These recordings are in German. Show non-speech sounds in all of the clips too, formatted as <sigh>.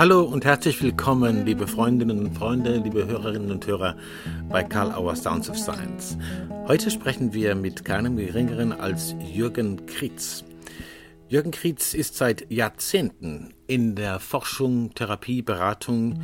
Hallo und herzlich willkommen, liebe Freundinnen und Freunde, liebe Hörerinnen und Hörer bei Karl Auer Sounds of Science. Heute sprechen wir mit keinem Geringeren als Jürgen Kritz. Jürgen Krietz ist seit Jahrzehnten in der Forschung, Therapie, Beratung,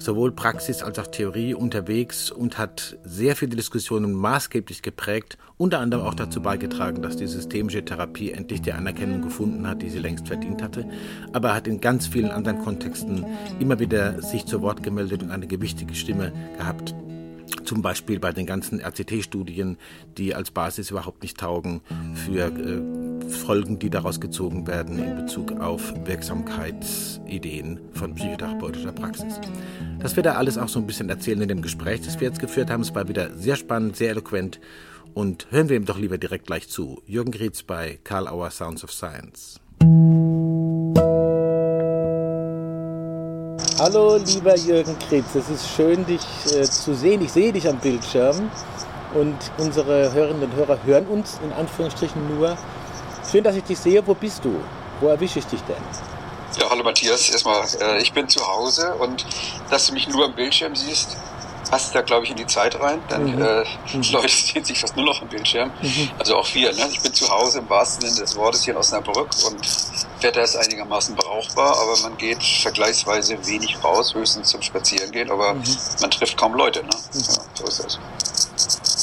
sowohl Praxis als auch Theorie unterwegs und hat sehr viele Diskussionen maßgeblich geprägt, unter anderem auch dazu beigetragen, dass die systemische Therapie endlich die Anerkennung gefunden hat, die sie längst verdient hatte. Aber er hat in ganz vielen anderen Kontexten immer wieder sich zu Wort gemeldet und eine gewichtige Stimme gehabt zum Beispiel bei den ganzen RCT-Studien, die als Basis überhaupt nicht taugen für äh, Folgen, die daraus gezogen werden in Bezug auf Wirksamkeitsideen von psychotherapeutischer Praxis. Das wird er alles auch so ein bisschen erzählen in dem Gespräch, das wir jetzt geführt haben. Es war wieder sehr spannend, sehr eloquent und hören wir ihm doch lieber direkt gleich zu. Jürgen Grietz bei Karl Auer Sounds of Science. Hallo, lieber Jürgen Krebs, es ist schön, dich äh, zu sehen. Ich sehe dich am Bildschirm und unsere Hörerinnen und Hörer hören uns in Anführungsstrichen nur. Schön, dass ich dich sehe. Wo bist du? Wo erwische ich dich denn? Ja, hallo Matthias. Erstmal, äh, ich bin zu Hause und dass du mich nur am Bildschirm siehst, passt da, glaube ich, in die Zeit rein. Dann mhm. äh, mhm. <laughs> Leute sehen sich fast nur noch am Bildschirm. Mhm. Also auch wir. Ne? Ich bin zu Hause im wahrsten Sinne des Wortes hier in Osnabrück und Wetter ist einigermaßen brauchbar, aber man geht vergleichsweise wenig raus, höchstens zum Spazierengehen, aber mhm. man trifft kaum Leute. Ne? Mhm. Ja, so ist das.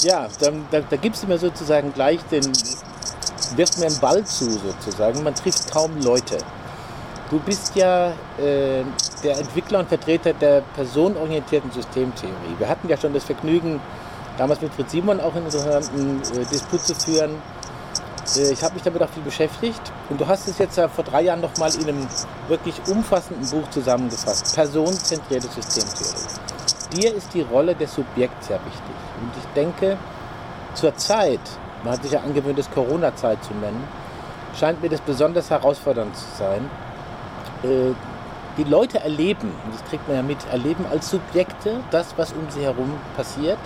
Ja, dann, da, da gibst du mir sozusagen gleich den, wirft mir einen Ball zu sozusagen, man trifft kaum Leute. Du bist ja äh, der Entwickler und Vertreter der personenorientierten Systemtheorie. Wir hatten ja schon das Vergnügen, damals mit Fritz Simon auch in einen äh, Disput zu führen. Äh, ich habe mich damit auch viel beschäftigt und du hast es jetzt ja vor drei Jahren nochmal in einem wirklich umfassenden Buch zusammengefasst. Personenzentrierte Systemtheorie. Dir ist die Rolle des Subjekts ja wichtig. Und ich denke, zur Zeit, man hat sich ja angewöhnt, es Corona-Zeit zu nennen, scheint mir das besonders herausfordernd zu sein, äh, die Leute erleben, und das kriegt man ja mit, erleben als Subjekte das, was um sie herum passiert.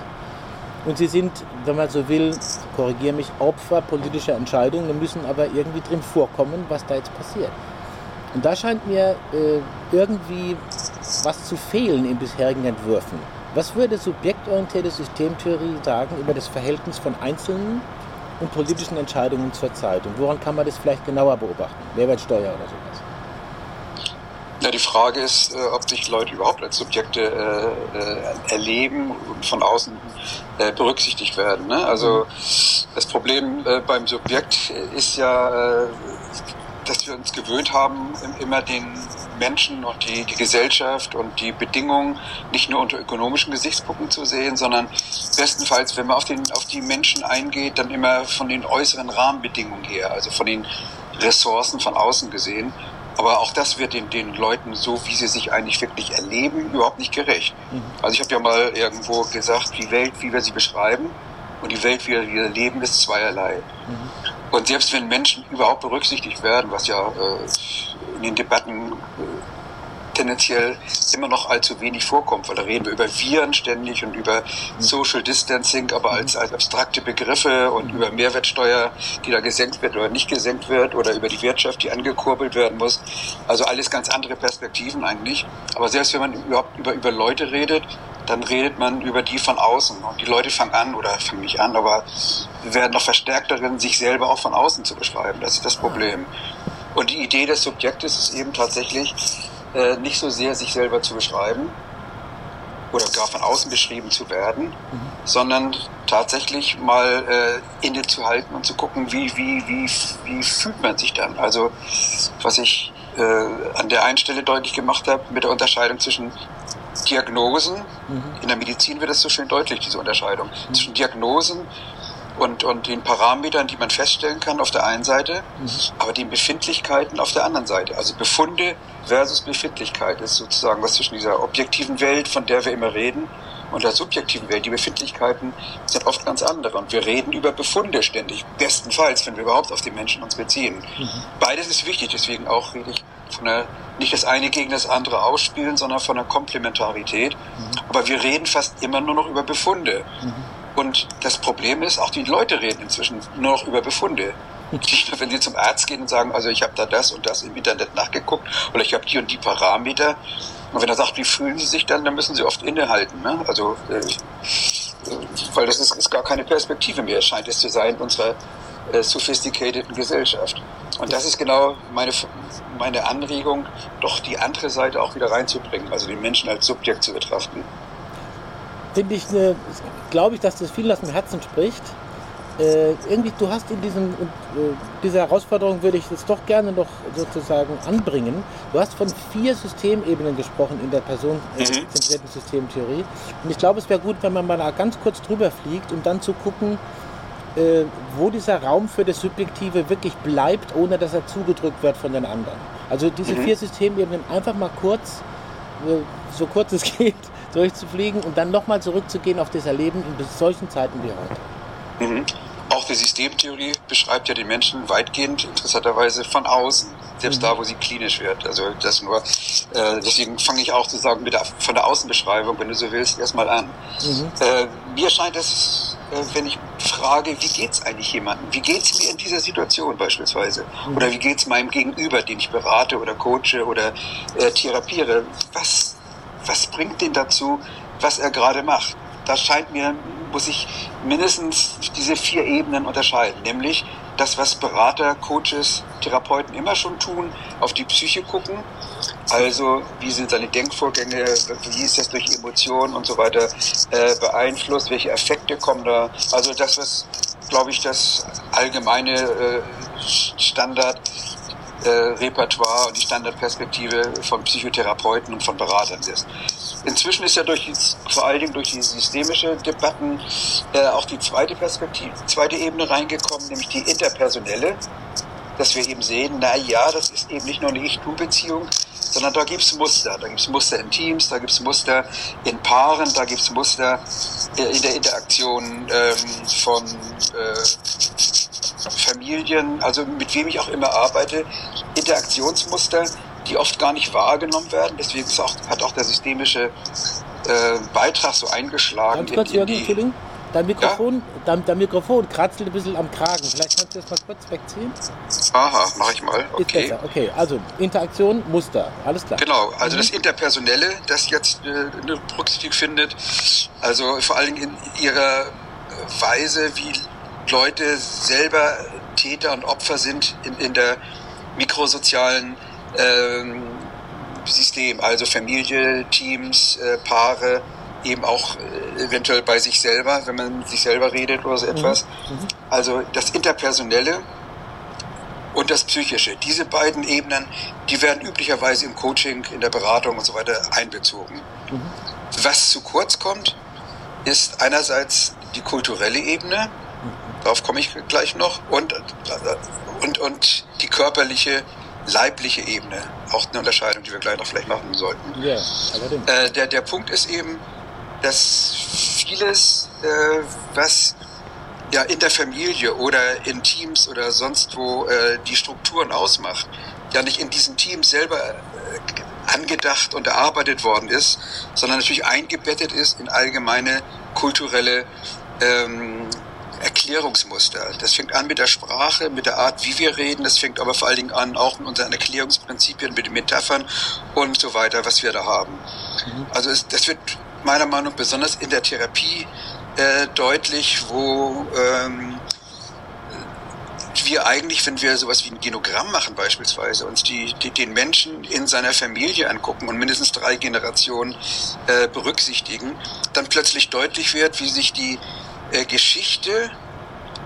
Und sie sind, wenn man so will, korrigiere mich, Opfer politischer Entscheidungen und müssen aber irgendwie drin vorkommen, was da jetzt passiert. Und da scheint mir äh, irgendwie was zu fehlen in bisherigen Entwürfen. Was würde subjektorientierte Systemtheorie sagen über das Verhältnis von Einzelnen und politischen Entscheidungen zur Zeit? Und woran kann man das vielleicht genauer beobachten? Mehrwertsteuer oder sowas? Ja, die Frage ist, äh, ob sich Leute überhaupt als Subjekte äh, äh, erleben und von außen äh, berücksichtigt werden. Ne? Also das Problem äh, beim Subjekt ist ja, äh, dass wir uns gewöhnt haben, immer den Menschen und die, die Gesellschaft und die Bedingungen nicht nur unter ökonomischen Gesichtspunkten zu sehen, sondern bestenfalls, wenn man auf, den, auf die Menschen eingeht, dann immer von den äußeren Rahmenbedingungen her, also von den Ressourcen von außen gesehen. Aber auch das wird den, den Leuten, so wie sie sich eigentlich wirklich erleben, überhaupt nicht gerecht. Mhm. Also ich habe ja mal irgendwo gesagt, die Welt, wie wir sie beschreiben und die Welt, wie wir leben, ist zweierlei. Mhm. Und selbst wenn Menschen überhaupt berücksichtigt werden, was ja äh, in den Debatten äh, tendenziell immer noch allzu wenig vorkommt, weil da reden wir über Viren ständig und über Social Distancing, aber als, als abstrakte Begriffe und über Mehrwertsteuer, die da gesenkt wird oder nicht gesenkt wird oder über die Wirtschaft, die angekurbelt werden muss. Also alles ganz andere Perspektiven eigentlich. Aber selbst wenn man überhaupt über, über Leute redet, dann redet man über die von außen. Und die Leute fangen an, oder fangen nicht an, aber werden noch verstärkt darin, sich selber auch von außen zu beschreiben. Das ist das Problem. Und die Idee des Subjektes ist eben tatsächlich, äh, nicht so sehr sich selber zu beschreiben oder gar von außen beschrieben zu werden, mhm. sondern tatsächlich mal äh, innezuhalten und zu gucken, wie, wie, wie, wie fühlt man sich dann. Also was ich äh, an der einen Stelle deutlich gemacht habe mit der Unterscheidung zwischen Diagnosen, mhm. in der Medizin wird das so schön deutlich, diese Unterscheidung, mhm. zwischen Diagnosen und, und den Parametern, die man feststellen kann auf der einen Seite, mhm. aber den Befindlichkeiten auf der anderen Seite. Also Befunde versus Befindlichkeit ist sozusagen was zwischen dieser objektiven Welt, von der wir immer reden, und der subjektiven Welt. Die Befindlichkeiten sind oft ganz andere. Und wir reden über Befunde ständig. Bestenfalls, wenn wir überhaupt auf die Menschen uns beziehen. Mhm. Beides ist wichtig, deswegen auch rede ich von der, nicht das eine gegen das andere ausspielen, sondern von der Komplementarität. Mhm. Aber wir reden fast immer nur noch über Befunde. Mhm. Und das Problem ist, auch die Leute reden inzwischen nur noch über Befunde. Nur, <laughs> wenn sie zum Arzt gehen und sagen, also ich habe da das und das im Internet nachgeguckt oder ich habe die und die Parameter. Und wenn er sagt, wie fühlen sie sich dann, dann müssen sie oft innehalten. Ne? Also, äh, weil das ist, ist, gar keine Perspektive mehr, scheint es zu sein, in unserer äh, sophisticateden Gesellschaft. Und das ist genau meine, meine Anregung, doch die andere Seite auch wieder reinzubringen, also den Menschen als Subjekt zu betrachten. Finde ich, eine, glaube ich, dass das viel aus dem Herzen spricht. Äh, irgendwie, du hast in diesem, äh, dieser Herausforderung würde ich das doch gerne noch sozusagen anbringen. Du hast von vier Systemebenen gesprochen in der personenzentrierten mhm. Systemtheorie. Und ich glaube, es wäre gut, wenn man mal ganz kurz drüber fliegt, um dann zu gucken, äh, wo dieser Raum für das Subjektive wirklich bleibt, ohne dass er zugedrückt wird von den anderen. Also diese mhm. vier Systemebenen einfach mal kurz, äh, so kurz es geht, durchzufliegen und dann nochmal zurückzugehen auf das Erleben in solchen Zeiten wie heute. Mhm. Auch die Systemtheorie beschreibt ja den Menschen weitgehend interessanterweise von außen, selbst mhm. da, wo sie klinisch wird. Also das nur, äh, deswegen fange ich auch sozusagen mit der, von der Außenbeschreibung, wenn du so willst, erstmal an. Mhm. Äh, mir scheint es, äh, wenn ich frage, wie geht es eigentlich jemandem? Wie geht es mir in dieser Situation beispielsweise? Mhm. Oder wie geht es meinem Gegenüber, den ich berate oder coache oder äh, therapiere? Was, was bringt den dazu, was er gerade macht? Da scheint mir muss ich mindestens diese vier Ebenen unterscheiden, nämlich das, was Berater, Coaches, Therapeuten immer schon tun, auf die Psyche gucken. Also wie sind seine Denkvorgänge, wie ist das durch Emotionen und so weiter äh, beeinflusst, welche Effekte kommen da. Also das, was, glaube ich, das allgemeine äh, Standard äh, Repertoire und die Standardperspektive von Psychotherapeuten und von Beratern ist. Inzwischen ist ja durch die, vor allen Dingen durch die systemische Debatten äh, auch die zweite Perspektive, zweite Ebene reingekommen, nämlich die interpersonelle, dass wir eben sehen, na ja, das ist eben nicht nur eine Ich-Du-Beziehung, sondern da gibt es Muster. Da gibt es Muster in Teams, da gibt es Muster in Paaren, da gibt es Muster äh, in der Interaktion ähm, von äh, Familien, also mit wem ich auch immer arbeite, Interaktionsmuster, die oft gar nicht wahrgenommen werden. Deswegen auch, hat auch der systemische äh, Beitrag so eingeschlagen. Ganz kurz, Jürgen, Entschuldigung. Dein Mikrofon, ja? dein, dein, Mikrofon kratzelt ein bisschen am Kragen. Vielleicht kannst du das mal kurz wegziehen. Aha, mache ich mal. Okay. Ist besser. Okay, also Interaktion, Muster, alles klar. Genau, also mhm. das Interpersonelle, das jetzt äh, eine Berücksichtigung findet, also vor allen Dingen in ihrer Weise, wie Leute selber Täter und Opfer sind in, in der mikrosozialen ähm, System, also Familie, Teams, äh, Paare, eben auch äh, eventuell bei sich selber, wenn man sich selber redet oder so mhm. etwas. Mhm. Also das Interpersonelle und das Psychische. Diese beiden Ebenen, die werden üblicherweise im Coaching, in der Beratung und so weiter einbezogen. Mhm. Was zu kurz kommt, ist einerseits die kulturelle Ebene. Darauf komme ich gleich noch, und, und, und die körperliche leibliche Ebene. Auch eine Unterscheidung, die wir gleich noch vielleicht machen sollten. Ja, äh, der, der Punkt ist eben, dass vieles, äh, was ja in der Familie oder in Teams oder sonst wo äh, die Strukturen ausmacht, ja nicht in diesen Teams selber äh, angedacht und erarbeitet worden ist, sondern natürlich eingebettet ist in allgemeine kulturelle ähm, Erklärungsmuster. Das fängt an mit der Sprache, mit der Art, wie wir reden. Das fängt aber vor allen Dingen an auch mit unseren Erklärungsprinzipien, mit den Metaphern und so weiter, was wir da haben. Mhm. Also es, das wird meiner Meinung nach besonders in der Therapie äh, deutlich, wo ähm, wir eigentlich, wenn wir sowas wie ein Genogramm machen beispielsweise, uns die, die, den Menschen in seiner Familie angucken und mindestens drei Generationen äh, berücksichtigen, dann plötzlich deutlich wird, wie sich die äh, Geschichte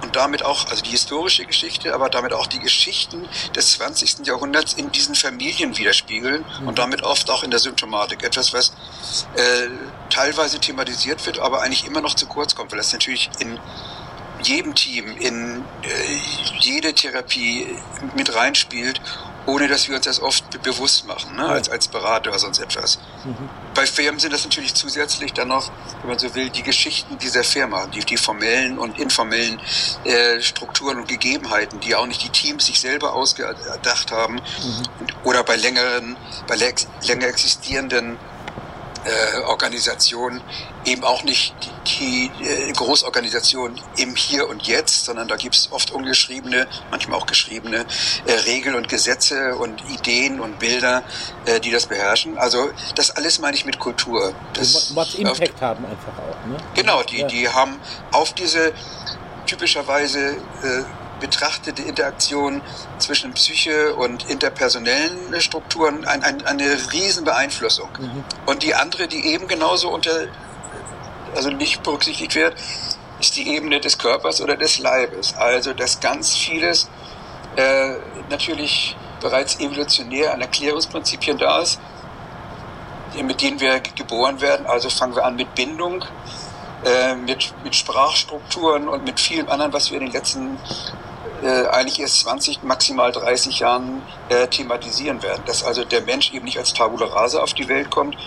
und damit auch, also die historische Geschichte, aber damit auch die Geschichten des 20. Jahrhunderts in diesen Familien widerspiegeln mhm. und damit oft auch in der Symptomatik. Etwas, was äh, teilweise thematisiert wird, aber eigentlich immer noch zu kurz kommt, weil das natürlich in jedem Team, in äh, jede Therapie mit reinspielt ohne dass wir uns das oft bewusst machen, ne? als, als Berater oder sonst etwas. Mhm. Bei Firmen sind das natürlich zusätzlich dann noch, wenn man so will, die Geschichten dieser Firma, die, die formellen und informellen äh, Strukturen und Gegebenheiten, die auch nicht die Teams sich selber ausgedacht haben mhm. oder bei längeren, bei länger existierenden äh, Organisation eben auch nicht die, die äh, Großorganisation im Hier und Jetzt, sondern da gibt es oft ungeschriebene, manchmal auch geschriebene äh, Regeln und Gesetze und Ideen und Bilder, äh, die das beherrschen. Also das alles meine ich mit Kultur. Das, was Impact haben einfach auch. Ne? Genau, die, die haben auf diese typischerweise äh, betrachtete Interaktion zwischen Psyche und interpersonellen Strukturen ein, ein, eine riesen Beeinflussung. Mhm. Und die andere, die eben genauso unter, also nicht berücksichtigt wird, ist die Ebene des Körpers oder des Leibes. Also, dass ganz vieles äh, natürlich bereits evolutionär an Erklärungsprinzipien da ist, mit denen wir geboren werden. Also fangen wir an mit Bindung, äh, mit, mit Sprachstrukturen und mit vielem anderen, was wir in den letzten äh, eigentlich erst 20, maximal 30 Jahren äh, thematisieren werden. Dass also der Mensch eben nicht als Tabula rasa auf die Welt kommt,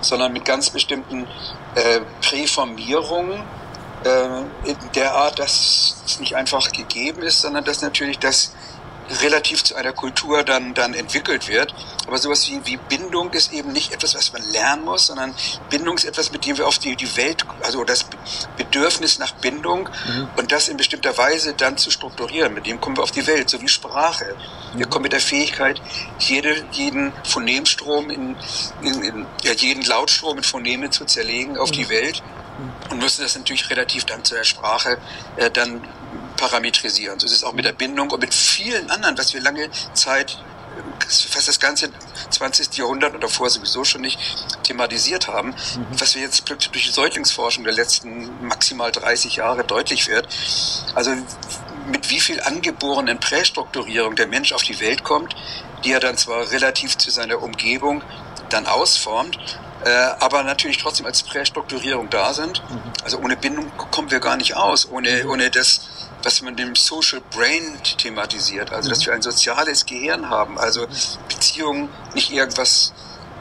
sondern mit ganz bestimmten äh, Präformierungen äh, in der Art, dass es nicht einfach gegeben ist, sondern dass natürlich das relativ zu einer Kultur dann, dann entwickelt wird. Aber sowas wie, wie Bindung ist eben nicht etwas, was man lernen muss, sondern Bindung ist etwas, mit dem wir auf die, die Welt, also das Bedürfnis nach Bindung mhm. und das in bestimmter Weise dann zu strukturieren. Mit dem kommen wir auf die Welt, so wie Sprache. Wir mhm. kommen mit der Fähigkeit, jede, jeden Phonemstrom in, in, in ja, jeden Lautstrom in Phoneme zu zerlegen auf mhm. die Welt mhm. und müssen das natürlich relativ dann zu der Sprache äh, dann parametrisieren. So ist es auch mit der Bindung und mit vielen anderen, was wir lange Zeit, fast das ganze 20. Jahrhundert und davor sowieso schon nicht thematisiert haben, mhm. was wir jetzt durch die Säuglingsforschung der letzten maximal 30 Jahre deutlich wird. Also mit wie viel angeborenen Prästrukturierung der Mensch auf die Welt kommt, die er dann zwar relativ zu seiner Umgebung dann ausformt, äh, aber natürlich trotzdem als Prästrukturierung da sind. Mhm. Also ohne Bindung kommen wir gar nicht aus, ohne, ohne das was man dem Social Brain thematisiert, also dass wir ein soziales Gehirn haben, also Beziehungen nicht irgendwas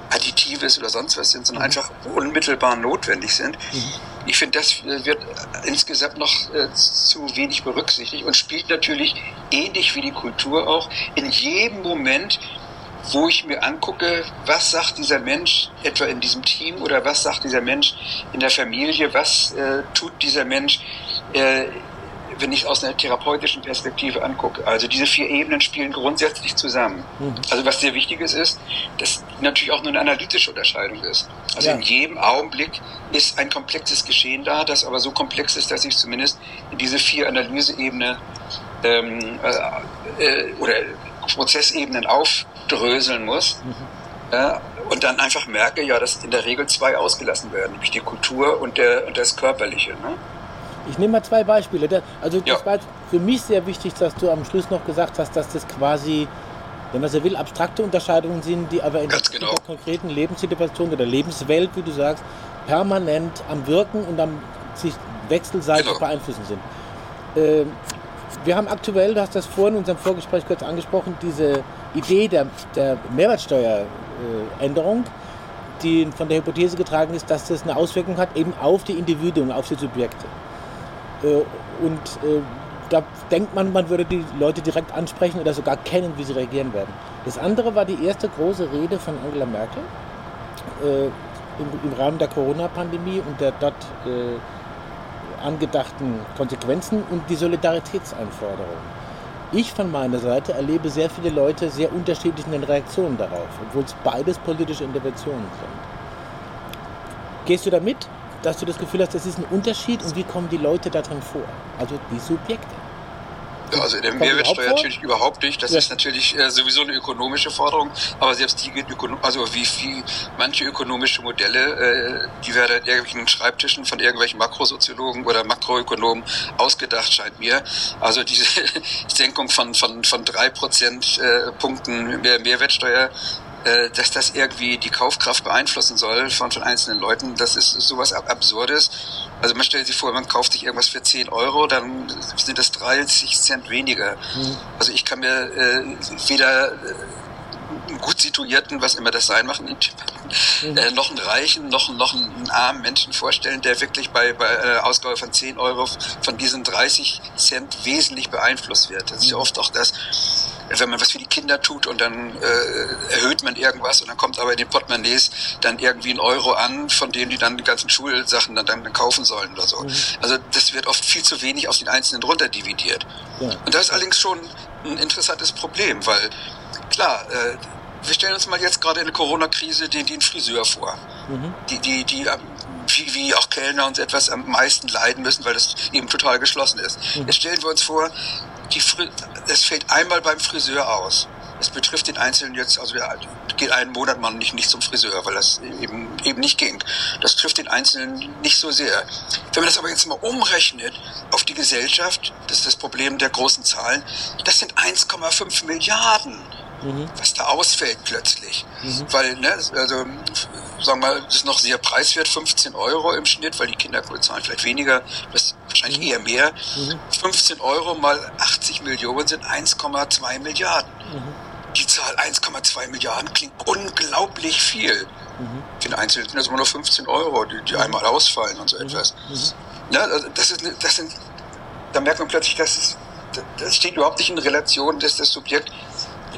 Additives oder sonst was sind, sondern mhm. einfach unmittelbar notwendig sind. Mhm. Ich finde, das wird insgesamt noch äh, zu wenig berücksichtigt und spielt natürlich ähnlich wie die Kultur auch in jedem Moment, wo ich mir angucke, was sagt dieser Mensch etwa in diesem Team oder was sagt dieser Mensch in der Familie, was äh, tut dieser Mensch äh, wenn ich es aus einer therapeutischen Perspektive angucke. Also diese vier Ebenen spielen grundsätzlich zusammen. Mhm. Also was sehr wichtig ist, ist, dass natürlich auch nur eine analytische Unterscheidung ist. Also ja. in jedem Augenblick ist ein komplexes Geschehen da, das aber so komplex ist, dass ich zumindest in diese vier Analyseebenen ähm, äh, äh, oder Prozessebenen aufdröseln muss. Mhm. Äh, und dann einfach merke, ja, dass in der Regel zwei ausgelassen werden, nämlich die Kultur und, der, und das Körperliche. Ne? Ich nehme mal zwei Beispiele. Also das ja. war für mich sehr wichtig, dass du am Schluss noch gesagt hast, dass das quasi, wenn man so will, abstrakte Unterscheidungen sind, die aber in der, genau. der konkreten Lebenssituation oder Lebenswelt, wie du sagst, permanent am Wirken und am sich wechselseitig genau. beeinflussen sind. Äh, wir haben aktuell, du hast das vorhin in unserem Vorgespräch kurz angesprochen, diese Idee der, der Mehrwertsteueränderung, die von der Hypothese getragen ist, dass das eine Auswirkung hat eben auf die Individuen, auf die Subjekte. Äh, und äh, da denkt man, man würde die Leute direkt ansprechen oder sogar kennen, wie sie reagieren werden. Das andere war die erste große Rede von Angela Merkel äh, im, im, Rahmen der Corona-Pandemie und der dort angedachten Konsequenzen und die Solidaritätsanforderungen. Ich von meiner Seite erlebe sehr viele Leute sehr unterschiedlich in den Reaktionen darauf, obwohl es beides politische Interventionen sind. Gehst du da mit? Dass du das Gefühl hast, das ist ein Unterschied und wie kommen die Leute darin vor? Also die Subjekte. Ja, also der Mehrwertsteuer natürlich überhaupt nicht. Das ja. ist natürlich äh, sowieso eine ökonomische Forderung, aber selbst die geht also wie viel manche ökonomische Modelle, äh, die werden an irgendwelchen Schreibtischen von irgendwelchen Makrosoziologen oder Makroökonomen ausgedacht, scheint mir. Also diese <laughs> Senkung von von von drei Prozentpunkten äh, mehr Mehrwertsteuer äh, dass das irgendwie die Kaufkraft beeinflussen soll von, von einzelnen Leuten, das ist sowas Absurdes. Also man stellt sich vor, man kauft sich irgendwas für 10 Euro, dann sind das 30 Cent weniger. Mhm. Also ich kann mir äh, weder äh, einen gut situierten, was immer das sein macht, mhm. äh, noch einen reichen, noch, noch einen armen Menschen vorstellen, der wirklich bei, bei äh, Ausgabe von 10 Euro von diesen 30 Cent wesentlich beeinflusst wird. Das ist ja mhm. oft auch das, wenn man was für die Kinder tut und dann äh, erhöht man irgendwas und dann kommt aber in den Portemonnaies dann irgendwie ein Euro an, von dem die dann die ganzen Schulsachen dann, dann kaufen sollen oder so. Mhm. Also das wird oft viel zu wenig auf den Einzelnen runter dividiert. Ja. Und das ist allerdings schon ein interessantes Problem, weil klar, äh, wir stellen uns mal jetzt gerade in der Corona-Krise den, den Friseur vor. Mhm. Die, die, die wie, wie auch Kellner uns etwas am meisten leiden müssen, weil das eben total geschlossen ist. Mhm. Jetzt stellen wir uns vor, die es fällt einmal beim Friseur aus. Es betrifft den Einzelnen jetzt, also geht einen Monat mal nicht, nicht zum Friseur, weil das eben, eben nicht ging. Das trifft den Einzelnen nicht so sehr. Wenn man das aber jetzt mal umrechnet auf die Gesellschaft, das ist das Problem der großen Zahlen, das sind 1,5 Milliarden mhm. was da ausfällt plötzlich. Mhm. Weil, ne, also sagen wir mal, das ist noch sehr preiswert, 15 Euro im Schnitt, weil die Kinder bezahlen vielleicht weniger, das wahrscheinlich eher mehr. 15 mhm. Euro mal 80 Millionen sind 1,2 Milliarden. Mhm. Die Zahl 1,2 Milliarden klingt unglaublich viel. Mhm. Für den Einzelnen sind das immer nur 15 Euro, die, die einmal ausfallen und so etwas. Ja, also das ist, das sind, da merkt man plötzlich, dass es, das steht überhaupt nicht in Relation, dass das Subjekt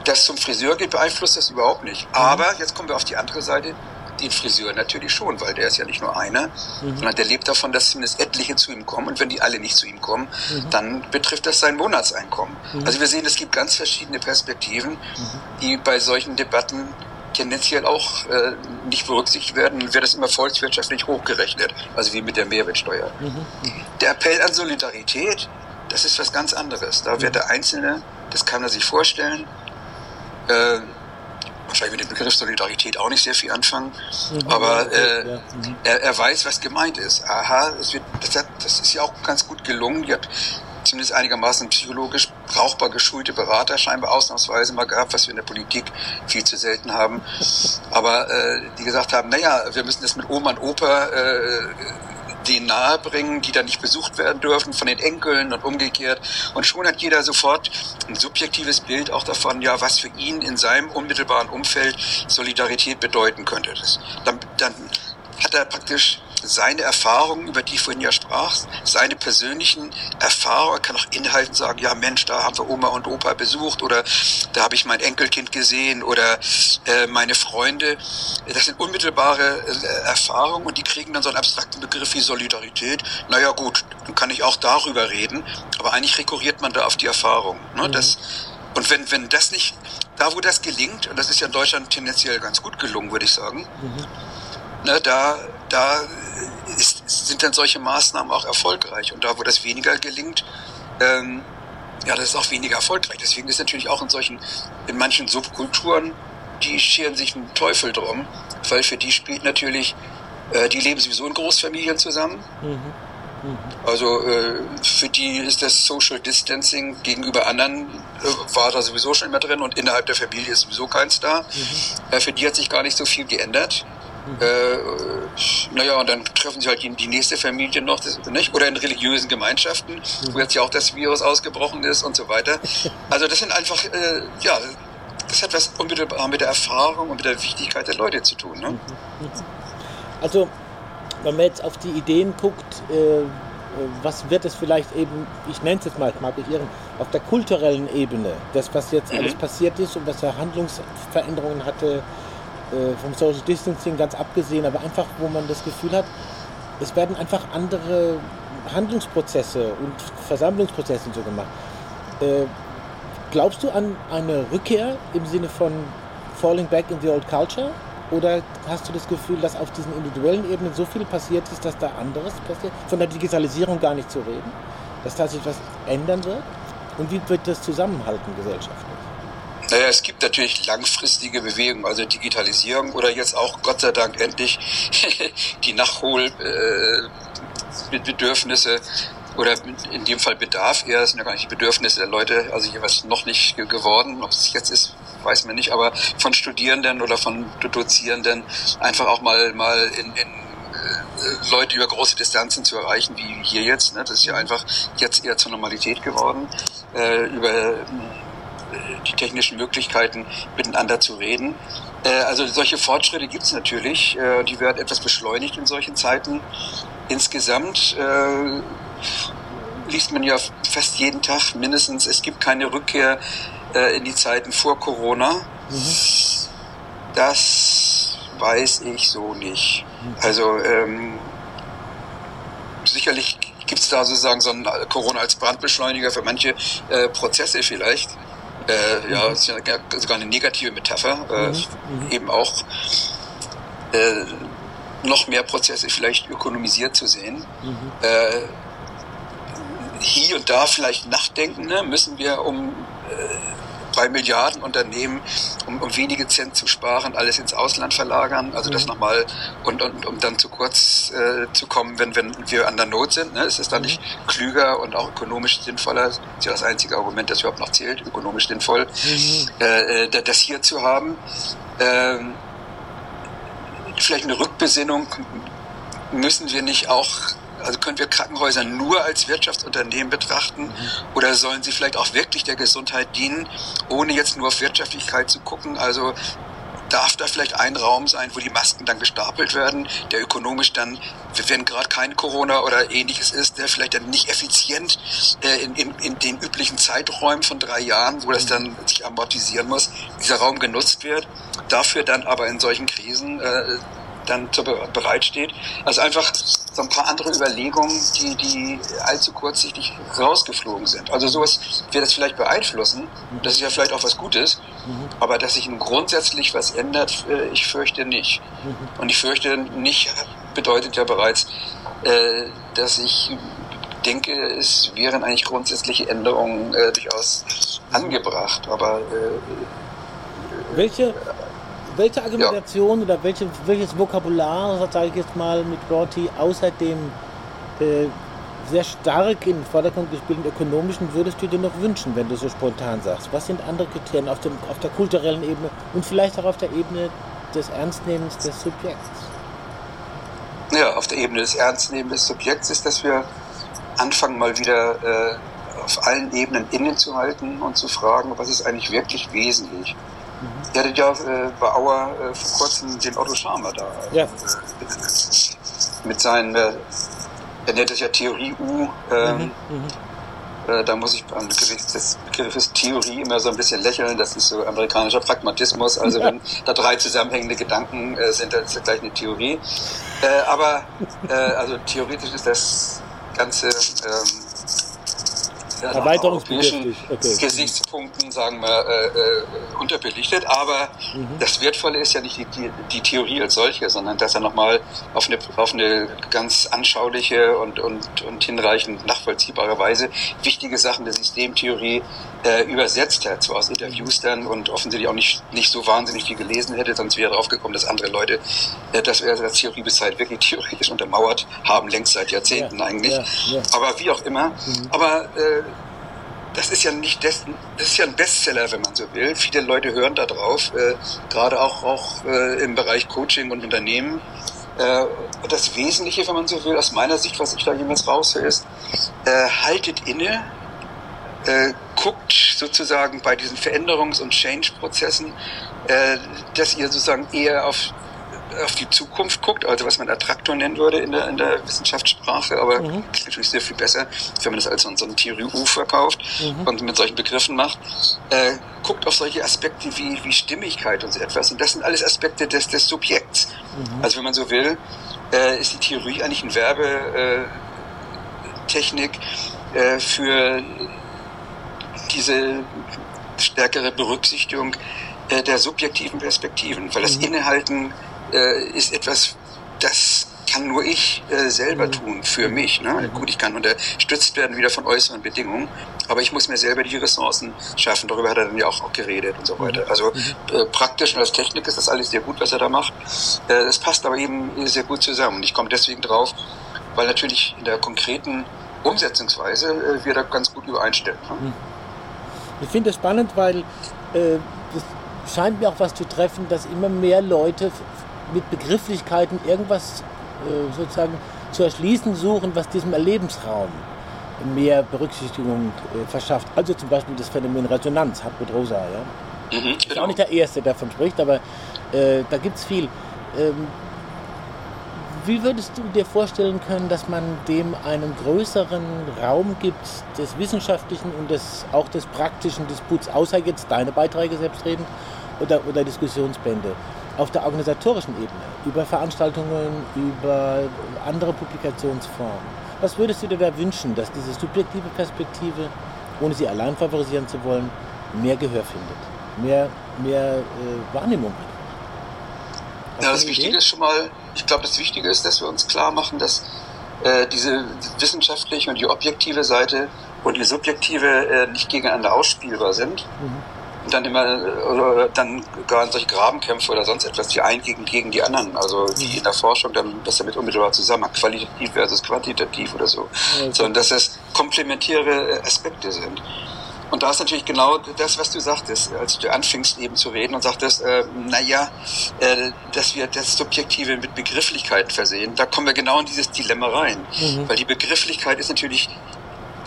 das zum Friseur geht, beeinflusst das überhaupt nicht. Aber jetzt kommen wir auf die andere Seite. Den Friseur natürlich schon, weil der ist ja nicht nur einer, mhm. sondern der lebt davon, dass zumindest etliche zu ihm kommen. Und wenn die alle nicht zu ihm kommen, mhm. dann betrifft das sein Monatseinkommen. Mhm. Also wir sehen, es gibt ganz verschiedene Perspektiven, mhm. die bei solchen Debatten tendenziell auch äh, nicht berücksichtigt werden. Wird das immer volkswirtschaftlich hochgerechnet, also wie mit der Mehrwertsteuer. Mhm. mhm. Der Appell an Solidarität, das ist was ganz anderes. Da wird der Einzelne, das kann er sich vorstellen, äh, wahrscheinlich mit dem Begriff Solidarität auch nicht sehr viel anfangen, mhm, aber äh, ja. mhm. er, er, weiß, was gemeint ist. Aha, es wird, das, hat, das ist ja auch ganz gut gelungen. Die hat zumindest einigermaßen psychologisch brauchbar geschulte Berater scheinbar ausnahmsweise mal gehabt, was wir in der Politik viel zu selten haben. Aber äh, die gesagt haben, naja, wir müssen das mit Oma und Opa äh, denen nahebringen, die dann nicht besucht werden dürfen von den Enkeln und umgekehrt. Und schon hat jeder sofort ein subjektives Bild auch davon, ja, was für ihn in seinem unmittelbaren Umfeld Solidarität bedeuten könnte. Das, dann, dann hat er praktisch seine Erfahrungen, über die ich vorhin ja sprach, seine persönlichen Erfahrungen, er kann auch Inhalten sagen, ja Mensch, da haben wir Oma und Opa besucht oder da habe ich mein Enkelkind gesehen oder äh, meine Freunde. Das sind unmittelbare äh, Erfahrungen und die kriegen dann so einen abstrakten Begriff wie Solidarität. Naja gut, dann kann ich auch darüber reden, aber eigentlich rekurriert man da auf die Erfahrung. Ne? Mhm. Das, und wenn, wenn das nicht, da wo das gelingt, und das ist ja in Deutschland tendenziell ganz gut gelungen, würde ich sagen, mhm. ne, da, da ist, sind dann solche Maßnahmen auch erfolgreich. Und da, wo das weniger gelingt, ähm, ja, das ist auch weniger erfolgreich. Deswegen ist natürlich auch in solchen, in manchen Subkulturen, die scheren sich einen Teufel drum, weil für die spielt natürlich, äh, die leben sowieso in Großfamilien zusammen. Mhm. Mhm. Also äh, für die ist das Social Distancing gegenüber anderen äh, war da sowieso schon immer drin und innerhalb der Familie ist sowieso keins da. Mhm. Äh, für die hat sich gar nicht so viel geändert. Äh, naja, und dann treffen sie halt die, die nächste Familie noch, das, nicht? oder in religiösen Gemeinschaften, mhm. wo jetzt ja auch das Virus ausgebrochen ist und so weiter. <laughs> Also das sind einfach, äh, ja, das hat was unmittelbar mit der Erfahrung und mit der Wichtigkeit der Leute zu tun. Ne? Mhm. Also, wenn man jetzt auf die Ideen guckt, äh, was wird es vielleicht eben, ich nenne es jetzt mal, mag ich irren, auf der kulturellen Ebene, das, was jetzt mhm. alles passiert ist und was ja Handlungsveränderungen hatte, äh, vom Social Distancing ganz abgesehen, aber einfach, wo man das Gefühl hat, es werden einfach andere Handlungsprozesse und Versammlungsprozesse und so gemacht. Äh, glaubst du an eine Rückkehr im Sinne von Falling Back in the Old Culture? Oder hast du das Gefühl, dass auf diesen individuellen Ebenen so viel passiert ist, dass da anderes passiert? Von der Digitalisierung gar nicht zu reden, dass da sich was ändern wird? Und wie wird das zusammenhalten gesellschaftlich? Naja, es gibt natürlich langfristige Bewegungen, also Digitalisierung oder jetzt auch Gott sei Dank endlich <laughs> die Nachholbedürfnisse äh, oder in dem Fall Bedarf eher, das sind ja gar nicht die Bedürfnisse der Leute, also was noch nicht geworden, ob es jetzt ist, weiß man nicht, aber von Studierenden oder von Dozierenden einfach auch mal, mal in, in äh, Leute über große Distanzen zu erreichen, wie hier jetzt. Ne? Das ist ja einfach jetzt eher zur Normalität geworden. Äh, über die technischen Möglichkeiten, miteinander zu reden. Äh, also solche Fortschritte gibt es natürlich. Äh, die werden etwas beschleunigt in solchen Zeiten. Insgesamt äh, liest man ja fast jeden Tag mindestens, es gibt keine Rückkehr in die Zeiten vor Corona. Mhm. Das weiß ich so nicht. Mhm. Also ähm, sicherlich gibt es da sozusagen so ein Corona als Brandbeschleuniger für manche äh, Prozesse vielleicht. Äh, ja, ist ja sogar eine negative Metapher. Äh, mhm. mhm. Eben auch äh, noch mehr Prozesse vielleicht ökonomisiert zu sehen. Mhm. Äh, hier und da vielleicht nachdenken, ne? müssen wir um äh, bei Milliarden Unternehmen, um, um wenige Cent zu sparen, alles ins Ausland verlagern. Also mhm. das nochmal und, und um dann zu kurz äh, zu kommen, wenn, wenn wir an der Not sind. Ne? Ist es dann mhm. nicht klüger und auch ökonomisch sinnvoller? Das ist ja das einzige Argument, das überhaupt noch zählt, ökonomisch sinnvoll, mhm. äh, äh das hier zu haben. Ähm, vielleicht eine Rückbesinnung müssen wir nicht auch also können wir Krankenhäuser nur als Wirtschaftsunternehmen betrachten mhm. oder sollen sie vielleicht auch wirklich der Gesundheit dienen, ohne jetzt nur auf Wirtschaftlichkeit zu gucken? Also darf da vielleicht ein Raum sein, wo die Masken dann gestapelt werden, der ökonomisch dann, wenn gerade kein Corona oder ähnliches ist, der vielleicht dann nicht effizient äh, in, in, in den üblichen Zeiträumen von drei Jahren, wo das dann sich amortisieren muss, dieser Raum genutzt wird, dafür dann aber in solchen Krisen äh, dann zur bereitsteht. Also einfach so ein paar andere Überlegungen, die, die allzu kurzsichtig rausgeflogen sind. Also sowas wird das vielleicht beeinflussen. Das ist ja vielleicht auch was Gutes. Aber dass sich grundsätzlich was ändert, äh, ich fürchte nicht. Und ich fürchte nicht bedeutet ja bereits, äh, dass ich denke, es wären eigentlich grundsätzliche Änderungen äh, durchaus angebracht. Aber welche welche Argumentation ja. oder welche, welches Vokabular, sage ich jetzt mal mit Rorty, außerdem äh, sehr stark in den Vordergrund gespielten ökonomischen, würdest du dir noch wünschen, wenn du so spontan sagst? Was sind andere Kriterien auf, dem, auf der kulturellen Ebene und vielleicht auch auf der Ebene des Ernstnehmens des Subjekts? Ja, auf der Ebene des Ernstnehmens des Subjekts ist, dass wir anfangen, mal wieder äh, auf allen Ebenen innezuhalten und zu fragen, was ist eigentlich wirklich wesentlich. Ihr hattet ja äh, bei Auer äh, vor kurzem den Otto Scharmer da. Ja. Äh, mit seinen, äh, er nennt es ja Theorie U. Ähm, mhm. Mhm. Äh, da muss ich beim Begriff des Begriffes Theorie immer so ein bisschen lächeln. Das ist so amerikanischer Pragmatismus. Also wenn da drei zusammenhängende Gedanken äh, sind, dann ist das gleich eine Theorie. Äh, aber äh, also theoretisch ist das Ganze ähm, Erweiterungsbedürftig. Okay. Gesichtspunkten, sagen wir, äh, äh, unterbelichtet. Aber mhm. das Wertvolle ist ja nicht die, die, die, Theorie als solche, sondern dass er nochmal auf eine, auf eine ganz anschauliche und, und, und hinreichend nachvollziehbare Weise wichtige Sachen der Systemtheorie äh, übersetzt hat, zwar aus Interviews dann und offensichtlich auch nicht, nicht so wahnsinnig viel gelesen hätte, sonst wäre er draufgekommen, dass andere Leute äh, das das Theorie bis halt wirklich <laughs> theoretisch untermauert haben, längst seit Jahrzehnten ja, eigentlich. Ja, ja. Aber wie auch immer. Mhm. Aber äh, das ist ja nicht das, das ist ja ein Bestseller, wenn man so will. Viele Leute hören da drauf, äh, gerade auch, auch äh, im Bereich Coaching und Unternehmen. Äh, das Wesentliche, wenn man so will, aus meiner Sicht, was ich da jemals raushöre, ist, äh, haltet inne, äh, guckt sozusagen bei diesen Veränderungs- und Change-Prozessen, äh, dass ihr sozusagen eher auf auf die Zukunft guckt, also was man Attraktor nennen würde in der, in der Wissenschaftssprache, aber mhm. ist natürlich sehr viel besser, wenn man das als so, so ein Theorie-U verkauft mhm. und mit solchen Begriffen macht. Äh, guckt auf solche Aspekte wie, wie Stimmigkeit und so etwas. Und das sind alles Aspekte des, des Subjekts. Mhm. Also wenn man so will, äh, ist die Theorie eigentlich ein Werbetechnik äh, für diese stärkere Berücksichtigung äh, der subjektiven Perspektiven, weil das mhm. Innehalten äh, ist etwas, das kann nur ich äh, selber mhm. tun, für mich. Ne? Mhm. Gut, ich kann unterstützt werden wieder von äußeren Bedingungen, aber ich muss mir selber die Ressourcen schaffen. Darüber hat er dann ja auch, auch geredet und so mhm. weiter. Also äh, praktisch und als Technik ist das alles sehr gut, was er da macht. Äh, das passt aber eben sehr gut zusammen. Ich komme deswegen drauf, weil natürlich in der konkreten Umsetzungsweise äh, wir da ganz gut übereinstimmen. Ne? Ich finde es spannend, weil äh, das scheint mir auch was zu treffen, dass immer mehr Leute mit Begrifflichkeiten irgendwas äh, sozusagen zu erschließen suchen, was diesem Erlebensraum mehr Berücksichtigung äh, verschafft. Also zum Beispiel das Phänomen Resonanz, Hartmut Rosa. Ja? Mhm, ist auch nicht der Erste, der davon spricht, aber äh, da gibt es viel. Ähm, Wie würdest du dir vorstellen können, dass man dem einen größeren Raum gibt, des wissenschaftlichen und des, auch des praktischen Disputs, außer jetzt deine Beiträge selbstredend oder, oder Diskussionsbände, auf der organisatorischen Ebene, über Veranstaltungen, über andere Publikationsformen? Was würdest du dir da wünschen, dass diese subjektive Perspektive, ohne sie allein favorisieren zu wollen, mehr Gehör findet, mehr, mehr äh, Wahrnehmung hat? Ja, das Wichtige ist schon mal, ich glaube, das Wichtige ist, dass wir uns klar machen, dass äh, diese wissenschaftliche und die objektive Seite und die subjektive äh, nicht gegeneinander ausspielbar sind. Mhm dann immer oder dann gar in solche Grabenkämpfe oder sonst etwas, die einen gegen, gegen die anderen, also die in der Forschung dann das damit unmittelbar zusammen, qualitativ versus quantitativ oder so, okay. sondern dass es komplementäre Aspekte sind. Und da ist natürlich genau das, was du sagtest, als du anfingst eben zu reden und sagtest, äh, naja, äh, dass wir das Subjektive mit Begrifflichkeiten versehen, da kommen wir genau in dieses Dilemma rein. Mhm. Weil die Begrifflichkeit ist natürlich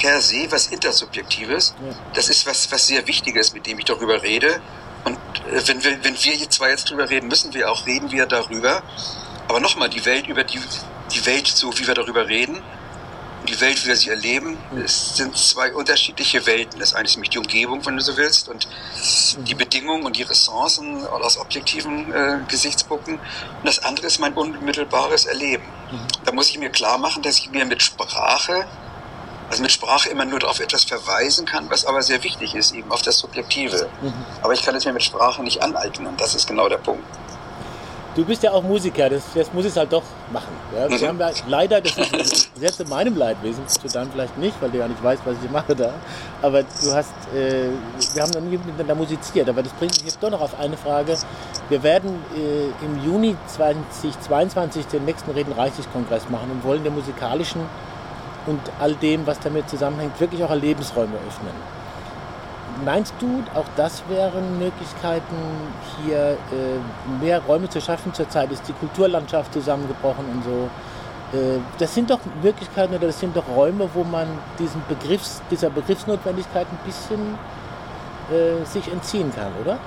per se was Intersubjektives. Das ist was, was sehr Wichtiges, mit dem ich darüber rede. Und äh, wenn, wir, wenn wir jetzt zwar jetzt drüber reden, müssen wir auch reden wir darüber. Aber nochmal, die Welt über die, die Welt, so wie wir darüber reden, und die Welt, wie wir sie erleben, es sind zwei unterschiedliche Welten. Das eine ist nämlich die Umgebung, wenn du so willst, und die Bedingungen und die Ressourcen aus objektiven äh, Gesichtspunkten. Und das andere ist mein unmittelbares Erleben. Mhm. Da muss ich mir klar machen, dass ich mir mit Sprache also mit Sprache immer nur darauf etwas verweisen kann, was aber sehr wichtig ist, eben auf das Subjektive. Mhm. Aber ich kann es mir mit Sprache nicht aneignen und das ist genau der Punkt. Du bist ja auch Musiker, das, das muss ich halt doch machen. Ja? Wir mhm. haben ja leider, das ist <laughs> sehr zu meinem Leidwesen, zu deinem vielleicht nicht, weil du ja nicht weißt, was ich mache da. Aber du hast, äh, wir haben noch nie miteinander musiziert, aber das bringt mich jetzt doch noch auf eine Frage. Wir werden äh, im Juni 2022 den nächsten Reden Reichskongress machen und wollen den musikalischen und all dem, was damit zusammenhängt, wirklich auch Lebensräume öffnen. Meinst du, auch das wären Möglichkeiten, hier äh, mehr Räume zu schaffen? Zurzeit ist die Kulturlandschaft zusammengebrochen und so. Äh, das sind doch Möglichkeiten oder das sind doch Räume, wo man diesen Begriffs, dieser Begriffsnotwendigkeit ein bisschen äh, sich entziehen kann, oder?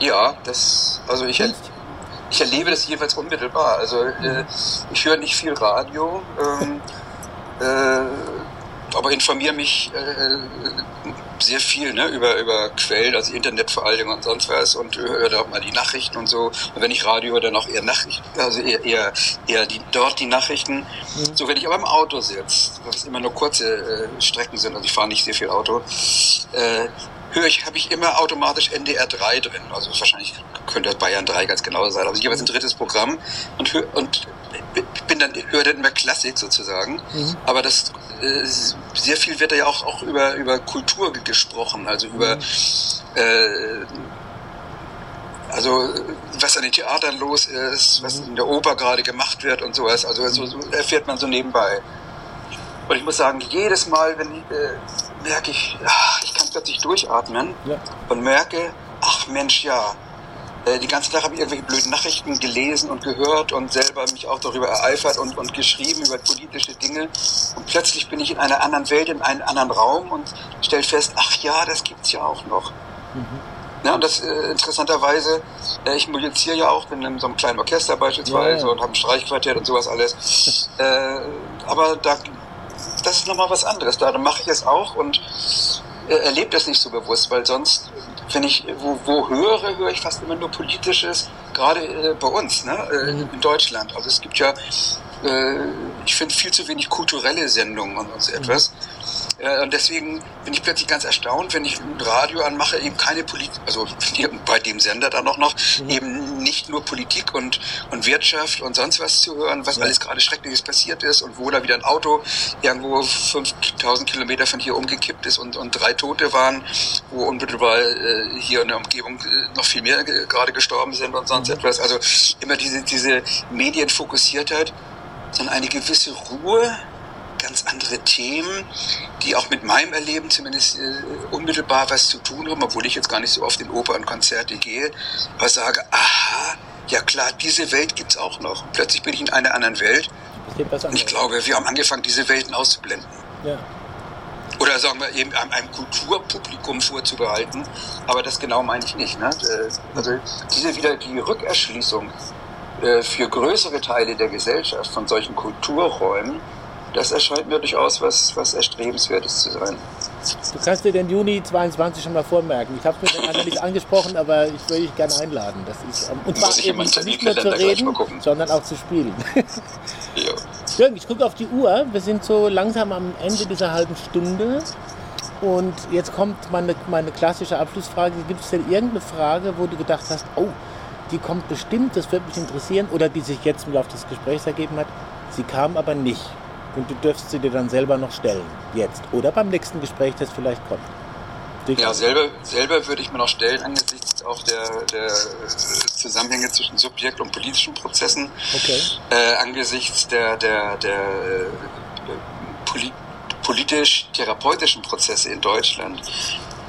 Ja, das, also ich, er, ich erlebe das jeweils unmittelbar. Also äh, ich höre nicht viel Radio. Ähm, <laughs> Äh, aber informiere mich äh, sehr viel ne, über, über Quellen, also Internet vor allen Dingen und sonst was und höre auch mal die Nachrichten und so. Und wenn ich Radio höre, dann auch eher Nachrichten, also eher, eher, eher die, dort die Nachrichten. Mhm. So, wenn ich aber im Auto sitze, was immer nur kurze äh, Strecken sind, also ich fahre nicht sehr viel Auto, äh, höre ich, habe ich immer automatisch NDR 3 drin. Also wahrscheinlich könnte Bayern 3 ganz genau sein. Also jeweils ein drittes Programm und, und bin dann, höre dann immer Klassik sozusagen. Mhm. Aber das äh, sehr viel wird da ja auch, auch über, über Kultur gesprochen, also über mhm. äh, also was an den Theatern los ist, was mhm. in der Oper gerade gemacht wird und sowas. Also so, so erfährt man so nebenbei. Und ich muss sagen, jedes Mal, wenn ich, äh, merke ich, ach, ich kann plötzlich durchatmen ja. und merke, ach Mensch, ja, äh, die ganze Tag habe ich irgendwelche blöden Nachrichten gelesen und gehört und selber mich auch darüber ereifert und, und geschrieben über politische Dinge. Und plötzlich bin ich in einer anderen Welt, in einem anderen Raum und stelle fest, ach ja, das gibt's ja auch noch. Mhm. Ja, und das äh, interessanterweise, äh, ich musiziere ja auch, bin in so einem kleinen Orchester beispielsweise ja, ja. und habe ein Streichquartett und sowas alles. <laughs> äh, aber da, das ist nochmal was anderes. Da mache ich es auch und äh, erlebe das nicht so bewusst, weil sonst wenn ich wo, wo höre, höre ich fast immer nur Politisches, gerade äh, bei uns, ne, äh, mhm. in Deutschland. Also es gibt ja, äh, ich finde viel zu wenig kulturelle Sendungen und, und so etwas. Mhm. Äh, und deswegen bin ich plötzlich ganz erstaunt, wenn ich ein Radio anmache, eben keine Politik, also <laughs> bei dem Sender dann auch noch, mhm. eben nicht nur Politik und, und Wirtschaft und sonst was zu hören, was ja. alles gerade Schreckliches passiert ist und wo da wieder ein Auto irgendwo 5000 Kilometer von hier umgekippt ist und, und drei Tote waren, wo unmittelbar äh, hier in der Umgebung äh, noch viel mehr gerade gestorben sind und sonst mhm. etwas. Also immer diese, diese Medienfokussiertheit, sondern eine gewisse Ruhe, ganz andere Themen, die auch mit meinem Erleben zumindest äh, unmittelbar was zu tun haben, obwohl ich jetzt gar nicht so oft in Oper und Konzerte gehe, aber sage, aha, ja klar, diese Welt gibt's auch noch. Und plötzlich bin ich in einer anderen Welt. Und ich glaube, wir haben angefangen, diese Welten auszublenden. Ja. Oder sagen wir eben einem Kulturpublikum vorzubehalten. Aber das genau meine ich nicht. Ne? Äh, also diese wieder die Rückerschließung äh, für größere Teile der Gesellschaft von solchen Kulturräumen, das erscheint mir durchaus was, was Erstrebenswertes zu sein. Du kannst dir den Juni 22 schon mal vormerken. Ich habe es mir dann nicht angesprochen, aber ich würde dich gerne einladen. Das ist, und zwar eben nicht nur zu reden, sondern auch zu spielen. <laughs> ja. Jürgen, ich gucke auf die Uhr. Wir sind so langsam am Ende dieser halben Stunde. Und jetzt kommt meine, meine klassische Abschlussfrage. Gibt es denn irgendeine Frage, wo du gedacht hast, oh, die kommt bestimmt, das wird mich interessieren, oder die sich jetzt im Laufe des Gesprächs ergeben hat? Sie kam aber nicht. Und du dürfst sie dir dann selber noch stellen, jetzt. Oder beim nächsten Gespräch, das vielleicht kommt. Ja, selber, selber würde ich mir noch stellen, angesichts auch der, der Zusammenhänge zwischen Subjekt und politischen Prozessen, okay. äh, angesichts der, der, der äh, politisch-therapeutischen Prozesse in Deutschland,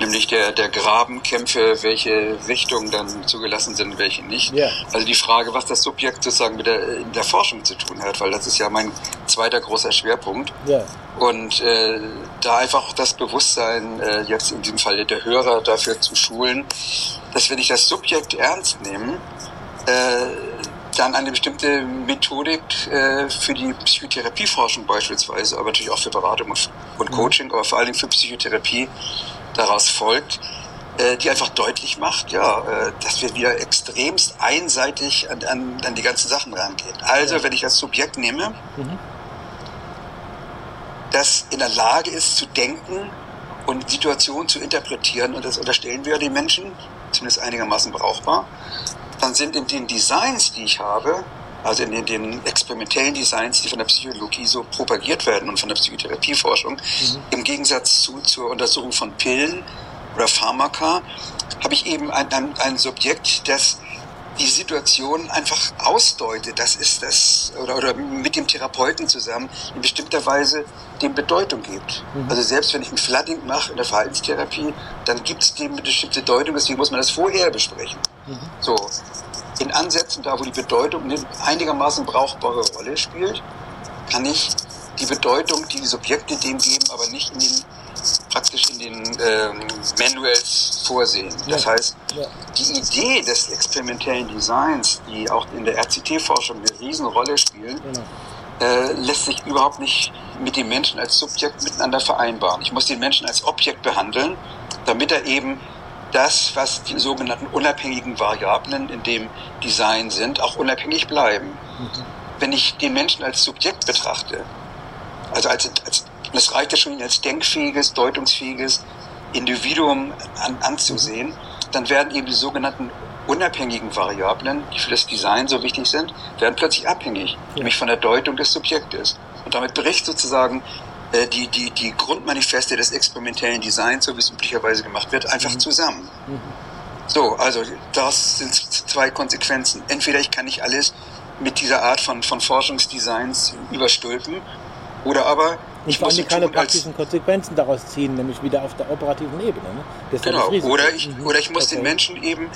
nämlich der, der Grabenkämpfe, welche Richtungen dann zugelassen sind, welche nicht. Yeah. Also die Frage, was das Subjekt sozusagen mit der, in der Forschung zu tun hat, weil das ist ja mein zweiter großer Schwerpunkt. Yeah. Und äh, da einfach das Bewusstsein, äh, jetzt in diesem Fall der Hörer, dafür zu schulen, dass wenn ich das Subjekt ernst nehme, äh, dann eine bestimmte Methodik äh, für die Psychotherapieforschung beispielsweise, aber natürlich auch für Beratung und, und mhm. Coaching, aber vor allen Dingen für Psychotherapie daraus folgt, äh, die einfach deutlich macht, ja, äh, dass wir wieder extremst einseitig an, an, an die ganzen Sachen rangehen. Also, wenn ich das Subjekt nehme, mhm. das in der Lage ist zu denken und Situationen zu interpretieren, und das unterstellen wir den Menschen, zumindest einigermaßen brauchbar, dann sind in den Designs, die ich habe, also in den, den, experimentellen Designs, die von der Psychologie so propagiert werden und von der Psychotherapieforschung, mhm. im Gegensatz zu, zur Untersuchung von Pillen oder Pharmaka, habe ich eben ein, ein, ein Subjekt, das die Situation einfach ausdeutet. Das ist das, oder, oder mit dem Therapeuten zusammen in bestimmter Weise dem Bedeutung gibt. Mhm. Also selbst wenn ich ein Flooding mache in der Verhaltenstherapie, dann gibt es dem eine bestimmte Deutung, deswegen muss man das vorher besprechen. Mhm. So in Ansätzen, da wo die Bedeutung eine einigermaßen brauchbare Rolle spielt, kann ich die Bedeutung, die die Subjekte dem geben, aber nicht in den praktisch in den ähm, Manuals vorsehen. Das ja. heißt, ja. die Idee des experimentellen Designs, die auch in der RCT-Forschung eine Riesenrolle spielt, genau. äh, lässt sich überhaupt nicht mit dem Menschen als Subjekt miteinander vereinbaren. Ich muss den Menschen als Objekt behandeln, damit er eben das, was die sogenannten unabhängigen Variablen in dem Design sind, auch unabhängig bleiben. Mhm. Wenn ich den Menschen als Subjekt betrachte, also als, als das reicht ja schon, ihn als denkfähiges, deutungsfähiges Individuum an, anzusehen, dann werden eben die sogenannten unabhängigen Variablen, die für das Design so wichtig sind, werden plötzlich abhängig, nämlich von der Deutung des Subjektes. Und damit bricht sozusagen äh, die, die, die Grundmanifeste des experimentellen Designs, so wie es üblicherweise gemacht wird, einfach mhm. zusammen. Mhm. So, also das sind zwei Konsequenzen. Entweder ich kann nicht alles mit dieser Art von, von Forschungsdesigns überstülpen, oder aber ich muss allem keine praktischen Konsequenzen daraus ziehen, nämlich wieder auf der operativen Ebene. Ne? Genau, oder ich, mhm. oder ich muss okay. den Menschen eben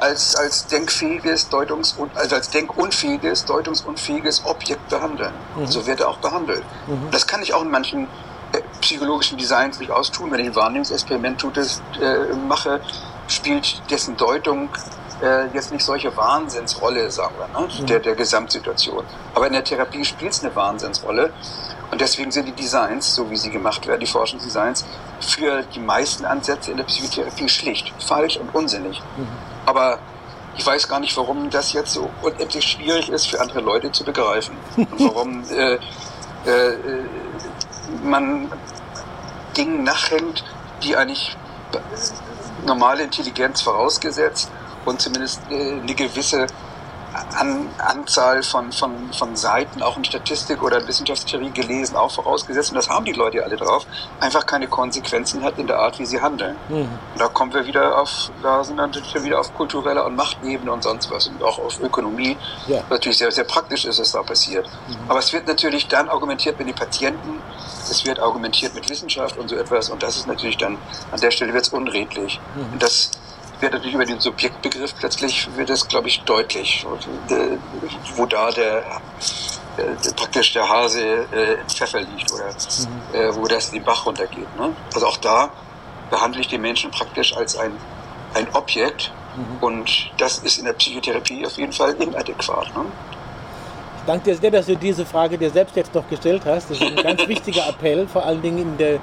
als, als denkfähiges, Deutungs- also als denkunfähiges, deutungsunfähiges Objekt behandeln. Mhm. So wird er auch behandelt. Mhm. Das kann ich auch in manchen äh, psychologischen Designs durchaus tun. Wenn ich ein Wahrnehmungsexperiment tut, das, äh, mache, spielt dessen Deutung äh, jetzt nicht solche Wahnsinnsrolle, sagen wir, ne? Mhm. der, der Gesamtsituation. Aber in der Therapie spielt es eine Wahnsinnsrolle. Und deswegen sind die Designs, so wie sie gemacht werden, die Forschungsdesigns, für die meisten Ansätze in der Psychotherapie schlicht falsch und unsinnig. Mhm. Aber ich weiß gar nicht, warum das jetzt so unendlich schwierig ist für andere Leute zu begreifen. Und warum <laughs> äh, äh, man Dingen nachhängt, die eigentlich normale Intelligenz vorausgesetzt und zumindest äh, eine gewisse an, Anzahl von, von, von Seiten auch in Statistik oder in Wissenschaftstheorie gelesen, auch vorausgesetzt, und das haben die Leute alle drauf, einfach keine Konsequenzen hat in der Art, wie sie handeln. Mhm. Und da kommen wir wieder auf, da sind natürlich wieder auf kultureller und Machtebene und sonst was und auch auf Ökonomie. Ja. Natürlich sehr, sehr praktisch ist, was da passiert. Mhm. Aber es wird natürlich dann argumentiert mit den Patienten, es wird argumentiert mit Wissenschaft und so etwas, und das ist natürlich dann, an der Stelle wird es unredlich. Mhm. Und das wird natürlich über den Subjektbegriff plötzlich wird es, glaube ich, deutlich, wo da der, der praktisch der Hase äh, im Pfeffer liegt oder mhm. äh, wo das den Bach runtergeht. Ne? Also auch da behandle ich den Menschen praktisch als ein, ein Objekt, Mhm. Und das ist in der Psychotherapie auf jeden Fall inadäquat. Ne? Ich danke dir sehr, dass du diese Frage dir selbst jetzt noch gestellt hast. Das ist ein ganz <laughs> wichtiger Appell, vor allen Dingen in, der,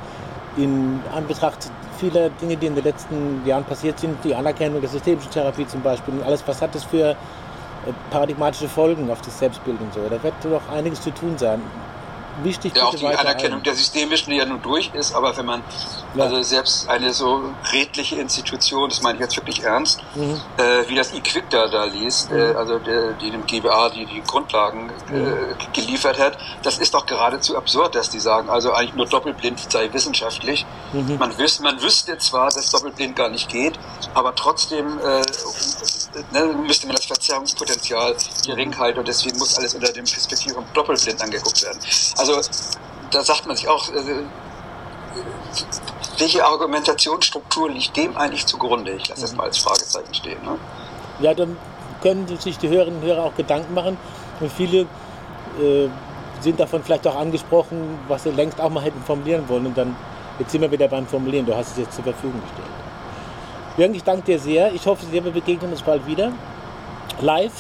in Anbetracht vieler Dinge, die in den letzten Jahren passiert sind, die Anerkennung der systemischen Therapie zum Beispiel und alles, was hat das für äh, paradigmatische Folgen auf das Selbstbild und so. Da wird doch einiges zu tun sein wichtig. Ja, auch die Anerkennung ein. der systemischen, die ja nur durch ist, aber wenn man ja. also selbst eine so redliche Institution, das meine ich jetzt wirklich ernst, mhm. äh, wie das IQUIC da, da liest, mhm. äh, also der, die dem GBA die die Grundlagen äh, mhm. geliefert hat, das ist doch geradezu absurd, dass die sagen, also eigentlich nur doppelblind sei wissenschaftlich. Mhm. Man, wüs man wüsste zwar, dass doppelblind gar nicht geht, aber trotzdem äh, ne, müsste man das Verzerrungspotenzial gering halten und deswegen muss alles unter dem Perspektiv von doppelblind angeguckt werden. Also da sagt man sich auch, äh, welche Argumentationsstruktur liegt dem eigentlich zugrunde? Ich lasse das mal als Fragezeichen stehen. Ne? Ja, dann können sich die Hörerinnen und Hörer auch Gedanken machen. Und viele äh, sind davon vielleicht auch angesprochen, was sie längst auch mal hätten formulieren wollen. Und dann, jetzt sind wir wieder beim Formulieren. Du hast es jetzt zur Verfügung gestellt. Jürgen, ich danke dir sehr. Ich hoffe, wir begegnen uns bald wieder. Live,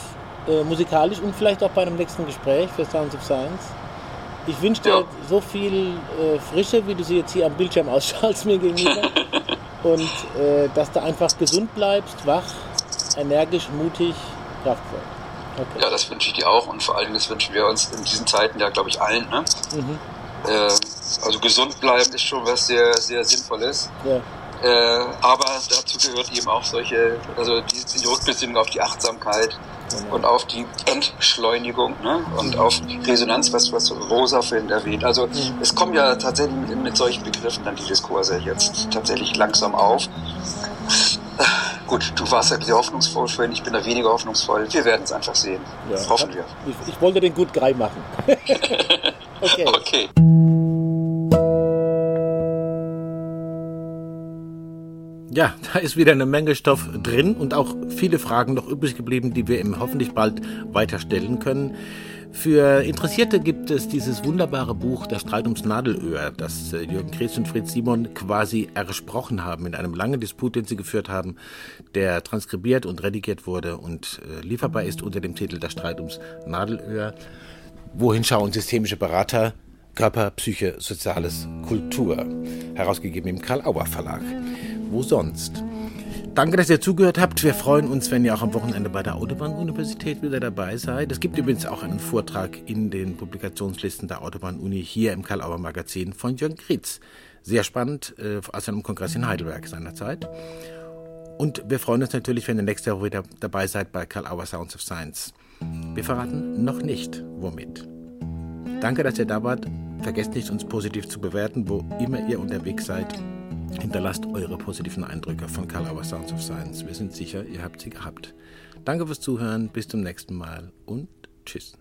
äh, musikalisch und vielleicht auch bei einem nächsten Gespräch für Sounds of Science. Ich wünsche dir ja. so viel äh, Frische, wie du sie jetzt hier am Bildschirm <laughs> ausstrahlst mir gegenüber. und äh, dass du einfach gesund bleibst, wach, energisch, mutig, kraftvoll. Okay. Ja, das wünsche ich dir auch und vor allem das wünschen wir uns in diesen Zeiten ja, glaube ich, allen. Ne? Mhm. Äh, also gesund bleiben ist schon was sehr, sehr Sinnvolles. Ja. Äh, aber dazu gehört eben auch solche, also die, die Rückbesinnung auf die Achtsamkeit genau. und auf die Entschleunigung ne? und mhm. auf Resonanz, was, was Rosa vorhin erwähnt. Also mhm. es kommen ja tatsächlich mit, mit, solchen Begriffen dann die Diskurse jetzt tatsächlich langsam auf. Gut, du warst ja sehr hoffnungsvoll vorhin, ich bin da weniger hoffnungsvoll. Wir werden es einfach sehen. Ja, Hoffen wir. Ich, ich wollte den gut Grei machen. <laughs> <laughs> okay. okay. Ja, da ist wieder eine Menge Stoff drin und auch viele Fragen noch übrig geblieben, die wir ihm hoffentlich bald weiterstellen können. Für Interessierte gibt es dieses wunderbare Buch Der Streit ums Nadelöhr, das äh, Jürgen Kretz und Fritz Simon quasi ersprochen haben in einem langen Disput, den sie geführt haben, der transkribiert und redigiert wurde und äh, lieferbar ist unter dem Titel Der Streit ums Nadelöhr. Wohin schauen systemische Berater? Körper, Psyche, Soziales, Kultur. Herausgegeben im Karl-Auer Verlag wo sonst? Danke, dass ihr zugehört habt. Wir freuen uns, wenn ihr auch am Wochenende bei der Autobahn-Universität wieder dabei seid. Es gibt übrigens auch einen Vortrag in den Publikationslisten der Autobahn-Uni hier im Karl-Auer Magazin von Jürgen Kritz. Sehr spannend, äh, aus einem Kongress in Heidelberg seinerzeit. Und wir freuen uns natürlich, wenn ihr nächste Woche wieder dabei seid bei Karl Auer Sounds of Science. Wir verraten noch nicht, womit. Danke, dass ihr da wart. Vergesst nicht, uns positiv zu bewerten, wo immer ihr unterwegs seid. Hinterlasst eure positiven Eindrücke von Karl Auer Sounds of Science. Wir sind sicher, ihr habt sie gehabt. Danke fürs Zuhören, bis zum nächsten Mal und tschüss.